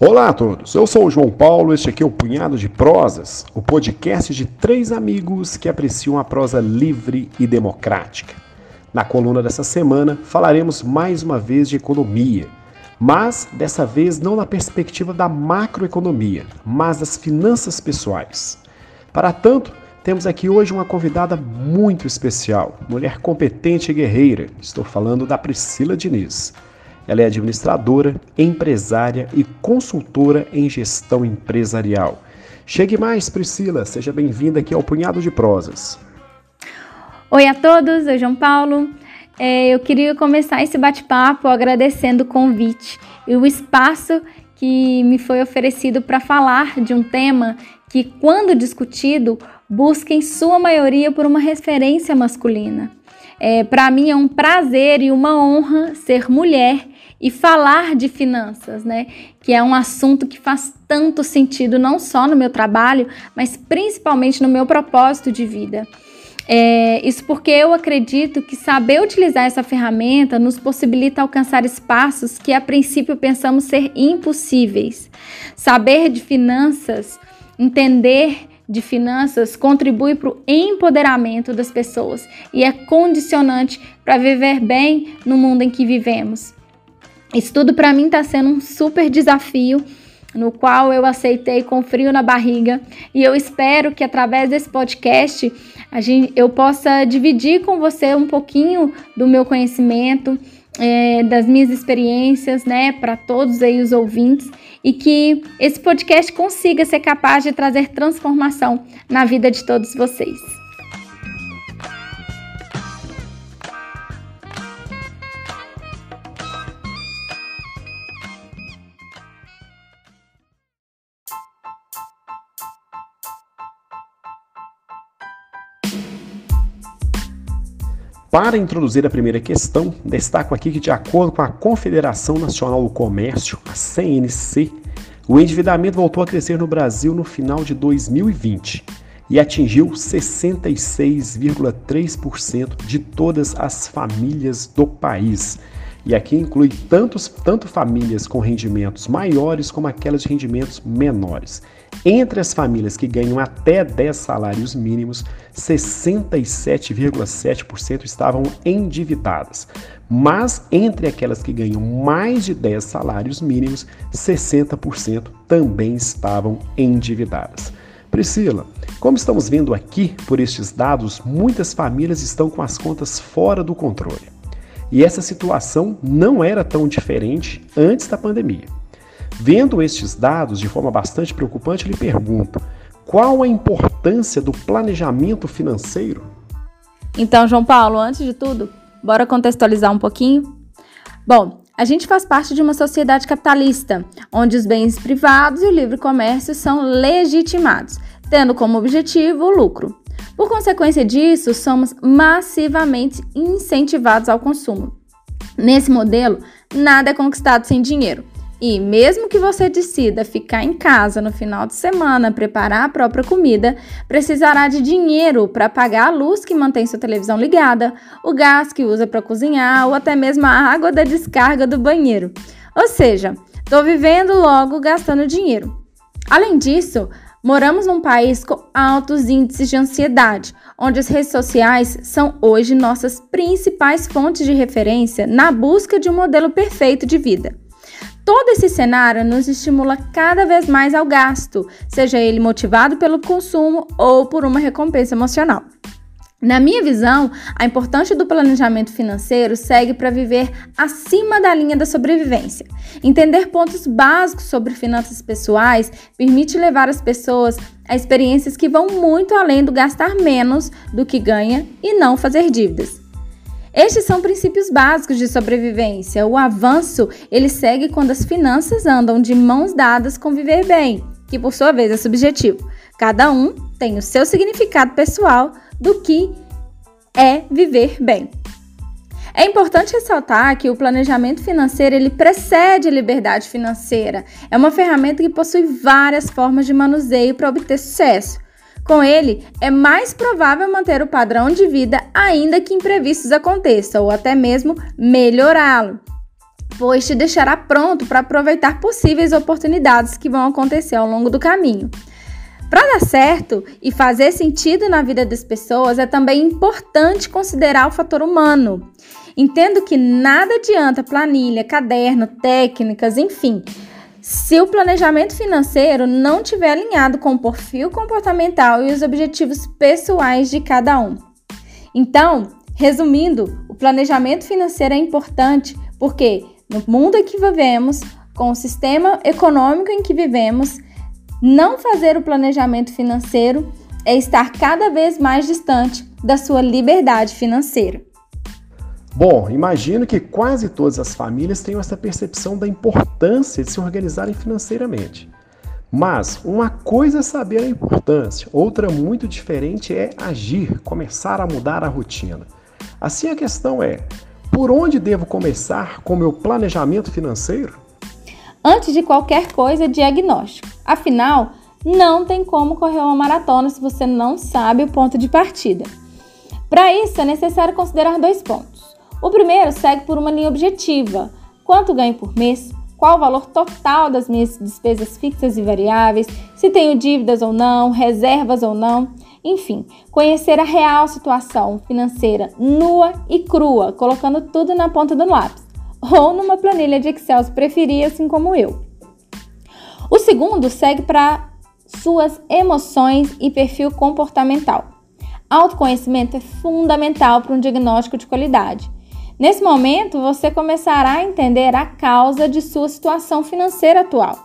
Olá a todos, eu sou o João Paulo, este aqui é o Punhado de Prosas, o podcast de três amigos que apreciam a prosa livre e democrática. Na coluna dessa semana falaremos mais uma vez de economia, mas dessa vez não na perspectiva da macroeconomia, mas das finanças pessoais. Para tanto, temos aqui hoje uma convidada muito especial, mulher competente e guerreira. Estou falando da Priscila Diniz. Ela é administradora, empresária e consultora em gestão empresarial. Chegue mais, Priscila. Seja bem-vinda aqui ao Punhado de Prosas. Oi a todos, eu João Paulo. É, eu queria começar esse bate-papo agradecendo o convite e o espaço que me foi oferecido para falar de um tema que, quando discutido, busca em sua maioria por uma referência masculina. É, Para mim é um prazer e uma honra ser mulher e falar de finanças, né? Que é um assunto que faz tanto sentido não só no meu trabalho, mas principalmente no meu propósito de vida. É, isso porque eu acredito que saber utilizar essa ferramenta nos possibilita alcançar espaços que a princípio pensamos ser impossíveis. Saber de finanças, entender de finanças contribui para o empoderamento das pessoas e é condicionante para viver bem no mundo em que vivemos. Isso tudo para mim está sendo um super desafio no qual eu aceitei com frio na barriga e eu espero que através desse podcast a gente, eu possa dividir com você um pouquinho do meu conhecimento, é, das minhas experiências, né, para todos aí os ouvintes e que esse podcast consiga ser capaz de trazer transformação na vida de todos vocês. Para introduzir a primeira questão, destaco aqui que, de acordo com a Confederação Nacional do Comércio, a CNC, o endividamento voltou a crescer no Brasil no final de 2020 e atingiu 66,3% de todas as famílias do país. E aqui inclui tantos, tanto famílias com rendimentos maiores como aquelas de rendimentos menores. Entre as famílias que ganham até 10 salários mínimos, 67,7% estavam endividadas. Mas entre aquelas que ganham mais de 10 salários mínimos, 60% também estavam endividadas. Priscila, como estamos vendo aqui por estes dados, muitas famílias estão com as contas fora do controle. E essa situação não era tão diferente antes da pandemia. Vendo estes dados de forma bastante preocupante, lhe pergunto: qual a importância do planejamento financeiro? Então, João Paulo, antes de tudo, bora contextualizar um pouquinho? Bom, a gente faz parte de uma sociedade capitalista, onde os bens privados e o livre comércio são legitimados, tendo como objetivo o lucro. Por consequência disso, somos massivamente incentivados ao consumo. Nesse modelo, nada é conquistado sem dinheiro. E mesmo que você decida ficar em casa no final de semana, preparar a própria comida, precisará de dinheiro para pagar a luz que mantém sua televisão ligada, o gás que usa para cozinhar ou até mesmo a água da descarga do banheiro. Ou seja, estou vivendo logo gastando dinheiro. Além disso, moramos num país com altos índices de ansiedade, onde as redes sociais são hoje nossas principais fontes de referência na busca de um modelo perfeito de vida. Todo esse cenário nos estimula cada vez mais ao gasto, seja ele motivado pelo consumo ou por uma recompensa emocional. Na minha visão, a importância do planejamento financeiro segue para viver acima da linha da sobrevivência. Entender pontos básicos sobre finanças pessoais permite levar as pessoas a experiências que vão muito além do gastar menos do que ganha e não fazer dívidas. Estes são princípios básicos de sobrevivência. O avanço, ele segue quando as finanças andam de mãos dadas com viver bem, que por sua vez é subjetivo. Cada um tem o seu significado pessoal do que é viver bem. É importante ressaltar que o planejamento financeiro ele precede a liberdade financeira. É uma ferramenta que possui várias formas de manuseio para obter sucesso. Com ele, é mais provável manter o padrão de vida ainda que imprevistos aconteçam, ou até mesmo melhorá-lo, pois te deixará pronto para aproveitar possíveis oportunidades que vão acontecer ao longo do caminho. Para dar certo e fazer sentido na vida das pessoas, é também importante considerar o fator humano. Entendo que nada adianta planilha, caderno, técnicas, enfim, se o planejamento financeiro não estiver alinhado com o perfil comportamental e os objetivos pessoais de cada um. Então, resumindo, o planejamento financeiro é importante porque no mundo em que vivemos, com o sistema econômico em que vivemos, não fazer o planejamento financeiro é estar cada vez mais distante da sua liberdade financeira. Bom, imagino que quase todas as famílias tenham essa percepção da importância de se organizarem financeiramente. Mas uma coisa é saber a importância, outra muito diferente é agir, começar a mudar a rotina. Assim a questão é: por onde devo começar com meu planejamento financeiro? Antes de qualquer coisa, diagnóstico. Afinal, não tem como correr uma maratona se você não sabe o ponto de partida. Para isso, é necessário considerar dois pontos. O primeiro segue por uma linha objetiva: quanto ganho por mês, qual o valor total das minhas despesas fixas e variáveis, se tenho dívidas ou não, reservas ou não. Enfim, conhecer a real situação financeira nua e crua, colocando tudo na ponta do lápis ou numa planilha de Excel se preferir, assim como eu. O segundo segue para suas emoções e perfil comportamental. Autoconhecimento é fundamental para um diagnóstico de qualidade. Nesse momento, você começará a entender a causa de sua situação financeira atual.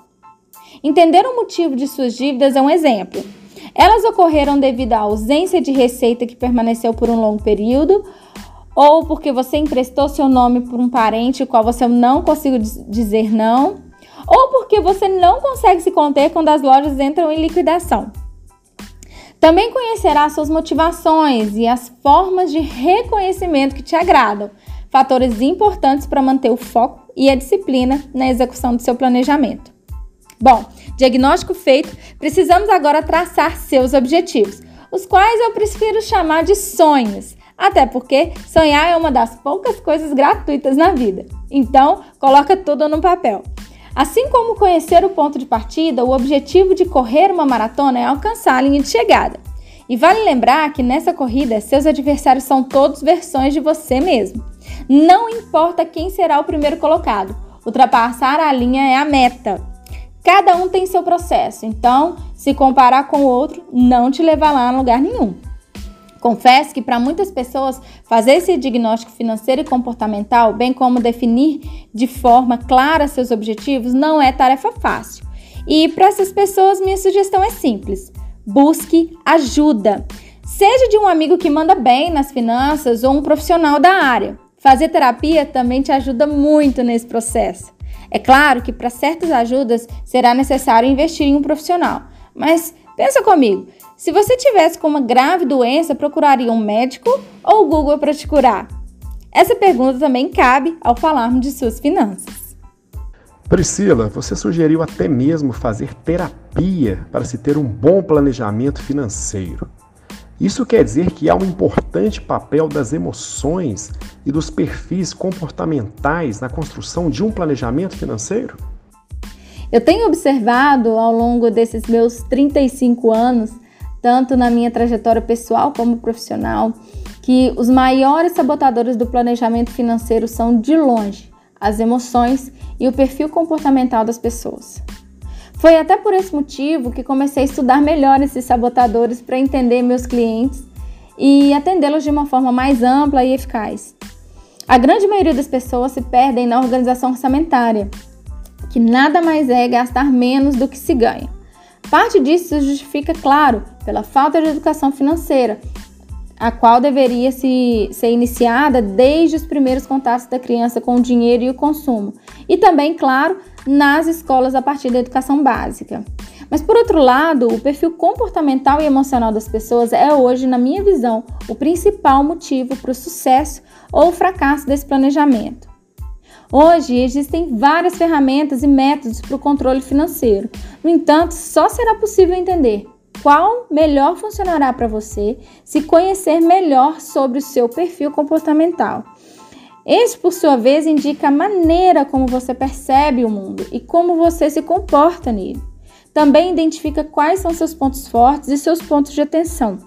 Entender o motivo de suas dívidas é um exemplo. Elas ocorreram devido à ausência de receita que permaneceu por um longo período ou porque você emprestou seu nome por um parente o qual você não conseguiu dizer não, ou porque você não consegue se conter quando as lojas entram em liquidação. Também conhecerá suas motivações e as formas de reconhecimento que te agradam, fatores importantes para manter o foco e a disciplina na execução do seu planejamento. Bom, diagnóstico feito, precisamos agora traçar seus objetivos, os quais eu prefiro chamar de sonhos até porque sonhar é uma das poucas coisas gratuitas na vida. Então, coloca tudo no papel. Assim como conhecer o ponto de partida, o objetivo de correr uma maratona é alcançar a linha de chegada. E vale lembrar que nessa corrida, seus adversários são todos versões de você mesmo. Não importa quem será o primeiro colocado, ultrapassar a linha é a meta. Cada um tem seu processo, então, se comparar com o outro, não te levará a lugar nenhum. Confesso que para muitas pessoas fazer esse diagnóstico financeiro e comportamental, bem como definir de forma clara seus objetivos, não é tarefa fácil. E para essas pessoas, minha sugestão é simples: busque ajuda. Seja de um amigo que manda bem nas finanças ou um profissional da área. Fazer terapia também te ajuda muito nesse processo. É claro que para certas ajudas será necessário investir em um profissional, mas pensa comigo, se você tivesse com uma grave doença, procuraria um médico ou o Google para te curar? Essa pergunta também cabe ao falarmos de suas finanças. Priscila, você sugeriu até mesmo fazer terapia para se ter um bom planejamento financeiro. Isso quer dizer que há um importante papel das emoções e dos perfis comportamentais na construção de um planejamento financeiro? Eu tenho observado ao longo desses meus 35 anos tanto na minha trajetória pessoal como profissional, que os maiores sabotadores do planejamento financeiro são, de longe, as emoções e o perfil comportamental das pessoas. Foi até por esse motivo que comecei a estudar melhor esses sabotadores para entender meus clientes e atendê-los de uma forma mais ampla e eficaz. A grande maioria das pessoas se perdem na organização orçamentária, que nada mais é gastar menos do que se ganha. Parte disso se justifica, claro, pela falta de educação financeira, a qual deveria se, ser iniciada desde os primeiros contatos da criança com o dinheiro e o consumo, e também, claro, nas escolas a partir da educação básica. Mas por outro lado, o perfil comportamental e emocional das pessoas é hoje, na minha visão, o principal motivo para o sucesso ou fracasso desse planejamento. Hoje existem várias ferramentas e métodos para o controle financeiro. No entanto, só será possível entender qual melhor funcionará para você se conhecer melhor sobre o seu perfil comportamental. Esse, por sua vez, indica a maneira como você percebe o mundo e como você se comporta nele. Também identifica quais são seus pontos fortes e seus pontos de atenção,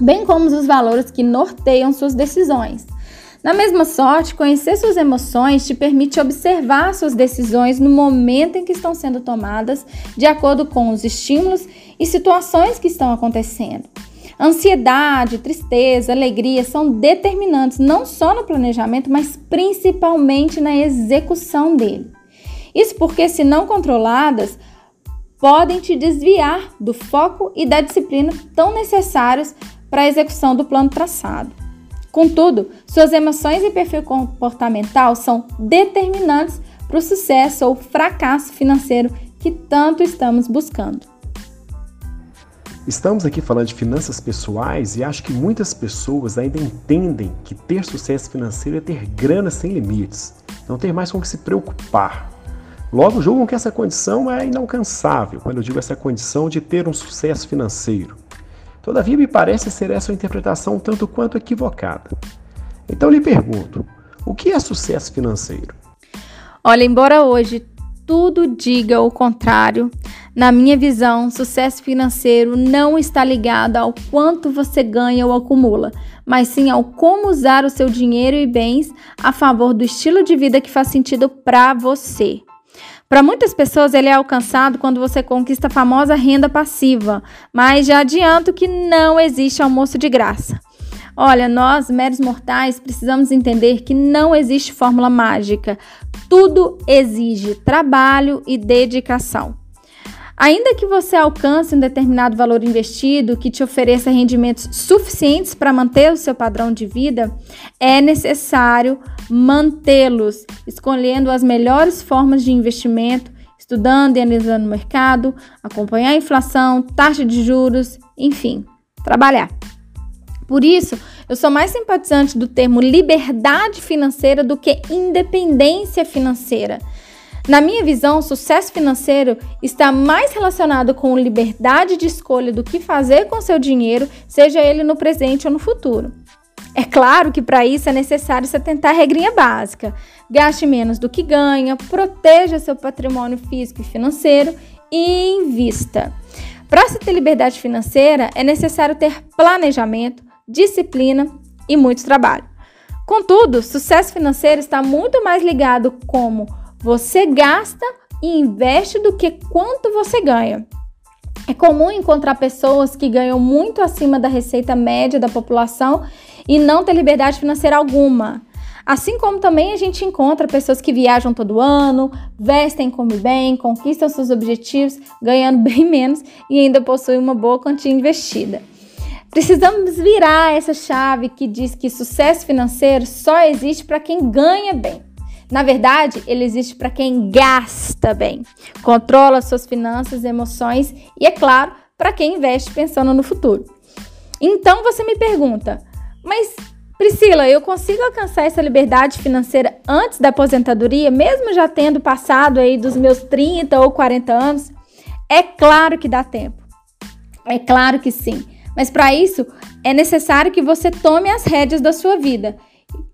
bem como os valores que norteiam suas decisões. Na mesma sorte, conhecer suas emoções te permite observar suas decisões no momento em que estão sendo tomadas, de acordo com os estímulos e situações que estão acontecendo. Ansiedade, tristeza, alegria são determinantes não só no planejamento, mas principalmente na execução dele. Isso porque, se não controladas, podem te desviar do foco e da disciplina tão necessários para a execução do plano traçado. Contudo, suas emoções e perfil comportamental são determinantes para o sucesso ou fracasso financeiro que tanto estamos buscando. Estamos aqui falando de finanças pessoais e acho que muitas pessoas ainda entendem que ter sucesso financeiro é ter grana sem limites, não ter mais com que se preocupar. Logo, julgam que essa condição é inalcançável, quando eu digo essa condição de ter um sucesso financeiro. Todavia, me parece ser essa uma interpretação tanto quanto equivocada. Então, lhe pergunto: o que é sucesso financeiro? Olha, embora hoje tudo diga o contrário, na minha visão, sucesso financeiro não está ligado ao quanto você ganha ou acumula, mas sim ao como usar o seu dinheiro e bens a favor do estilo de vida que faz sentido para você. Para muitas pessoas, ele é alcançado quando você conquista a famosa renda passiva, mas já adianto que não existe almoço de graça. Olha, nós, meros mortais, precisamos entender que não existe fórmula mágica. Tudo exige trabalho e dedicação. Ainda que você alcance um determinado valor investido que te ofereça rendimentos suficientes para manter o seu padrão de vida, é necessário mantê-los, escolhendo as melhores formas de investimento, estudando e analisando o mercado, acompanhar a inflação, taxa de juros, enfim, trabalhar. Por isso, eu sou mais simpatizante do termo liberdade financeira do que independência financeira. Na minha visão, sucesso financeiro está mais relacionado com liberdade de escolha do que fazer com seu dinheiro, seja ele no presente ou no futuro. É claro que para isso é necessário você tentar a regrinha básica. Gaste menos do que ganha, proteja seu patrimônio físico e financeiro e invista. Para se ter liberdade financeira, é necessário ter planejamento, disciplina e muito trabalho. Contudo, sucesso financeiro está muito mais ligado como você gasta e investe do que quanto você ganha. É comum encontrar pessoas que ganham muito acima da receita média da população e não ter liberdade financeira alguma. Assim como também a gente encontra pessoas que viajam todo ano, vestem, comem bem, conquistam seus objetivos, ganhando bem menos e ainda possuem uma boa quantia investida. Precisamos virar essa chave que diz que sucesso financeiro só existe para quem ganha bem. Na verdade, ele existe para quem gasta bem, controla suas finanças, emoções e, é claro, para quem investe pensando no futuro. Então você me pergunta, mas Priscila, eu consigo alcançar essa liberdade financeira antes da aposentadoria, mesmo já tendo passado aí dos meus 30 ou 40 anos? É claro que dá tempo. É claro que sim. Mas para isso é necessário que você tome as rédeas da sua vida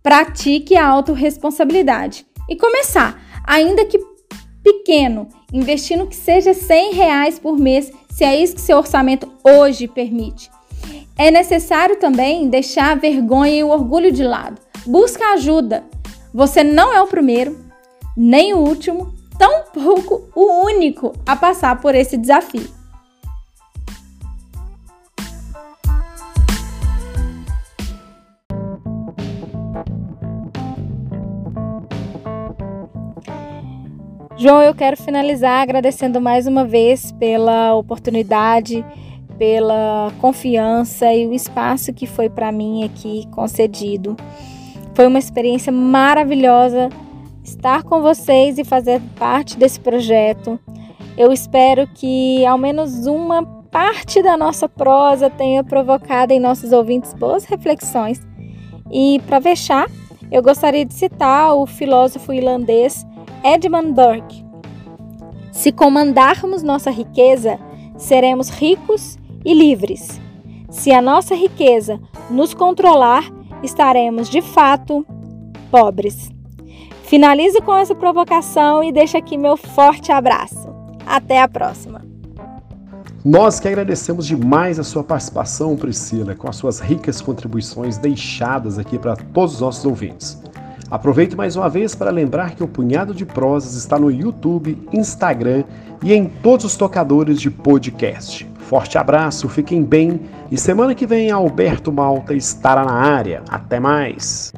pratique a autorresponsabilidade e começar, ainda que pequeno, investindo que seja 100 reais por mês, se é isso que seu orçamento hoje permite. É necessário também deixar a vergonha e o orgulho de lado. Busca ajuda. Você não é o primeiro, nem o último, tampouco o único a passar por esse desafio. João, eu quero finalizar agradecendo mais uma vez pela oportunidade, pela confiança e o espaço que foi para mim aqui concedido. Foi uma experiência maravilhosa estar com vocês e fazer parte desse projeto. Eu espero que ao menos uma parte da nossa prosa tenha provocado em nossos ouvintes boas reflexões. E para fechar, eu gostaria de citar o filósofo irlandês Edmund Burke. Se comandarmos nossa riqueza, seremos ricos e livres. Se a nossa riqueza nos controlar, estaremos de fato pobres. Finalize com essa provocação e deixo aqui meu forte abraço. Até a próxima! Nós que agradecemos demais a sua participação, Priscila, com as suas ricas contribuições deixadas aqui para todos os nossos ouvintes. Aproveito mais uma vez para lembrar que o Punhado de Prosas está no YouTube, Instagram e em todos os tocadores de podcast. Forte abraço, fiquem bem e semana que vem Alberto Malta estará na área. Até mais!